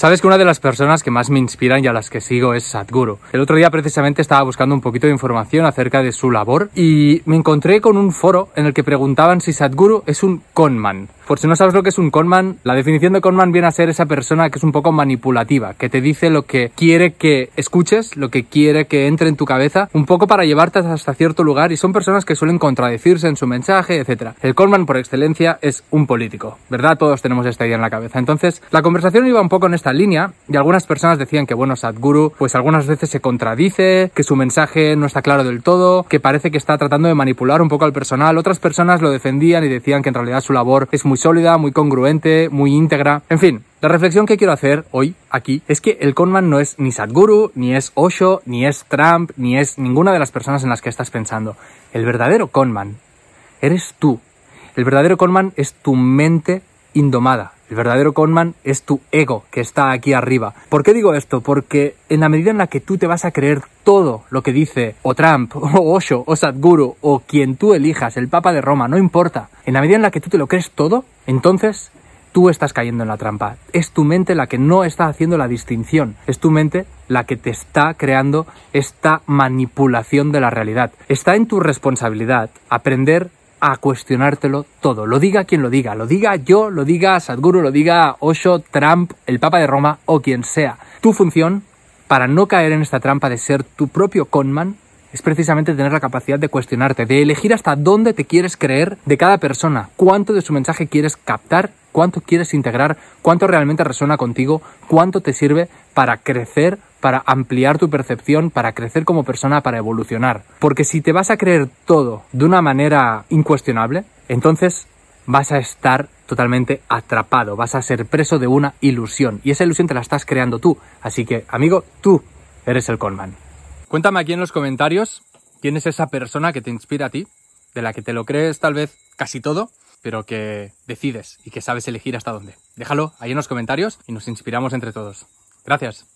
Sabes que una de las personas que más me inspiran y a las que sigo es Sadhguru. El otro día precisamente estaba buscando un poquito de información acerca de su labor y me encontré con un foro en el que preguntaban si Sadhguru es un conman. Por si no sabes lo que es un conman, la definición de conman viene a ser esa persona que es un poco manipulativa, que te dice lo que quiere que escuches, lo que quiere que entre en tu cabeza, un poco para llevarte hasta cierto lugar y son personas que suelen contradecirse en su mensaje, etc. El conman por excelencia es un político, ¿verdad? Todos tenemos esta idea en la cabeza. Entonces, la conversación iba un poco en esta línea y algunas personas decían que, bueno, Sadhguru pues algunas veces se contradice, que su mensaje no está claro del todo, que parece que está tratando de manipular un poco al personal. Otras personas lo defendían y decían que en realidad su labor es muy sólida, muy congruente, muy íntegra. En fin, la reflexión que quiero hacer hoy aquí es que el conman no es ni Sadhguru, ni es Osho, ni es Trump, ni es ninguna de las personas en las que estás pensando. El verdadero conman eres tú. El verdadero conman es tu mente indomada. El verdadero conman es tu ego que está aquí arriba. ¿Por qué digo esto? Porque en la medida en la que tú te vas a creer todo lo que dice o Trump o Osho o Sadhguru o quien tú elijas, el Papa de Roma, no importa. En la medida en la que tú te lo crees todo, entonces tú estás cayendo en la trampa. Es tu mente la que no está haciendo la distinción. Es tu mente la que te está creando esta manipulación de la realidad. Está en tu responsabilidad aprender a cuestionártelo todo. Lo diga quien lo diga. Lo diga yo, lo diga Sadhguru, lo diga Osho, Trump, el Papa de Roma o quien sea. Tu función para no caer en esta trampa de ser tu propio conman es precisamente tener la capacidad de cuestionarte, de elegir hasta dónde te quieres creer de cada persona, cuánto de su mensaje quieres captar, cuánto quieres integrar, cuánto realmente resuena contigo, cuánto te sirve para crecer, para ampliar tu percepción, para crecer como persona, para evolucionar. Porque si te vas a creer todo de una manera incuestionable, entonces vas a estar totalmente atrapado, vas a ser preso de una ilusión y esa ilusión te la estás creando tú. Así que, amigo, tú eres el conman. Cuéntame aquí en los comentarios quién es esa persona que te inspira a ti, de la que te lo crees tal vez casi todo, pero que decides y que sabes elegir hasta dónde. Déjalo ahí en los comentarios y nos inspiramos entre todos. Gracias.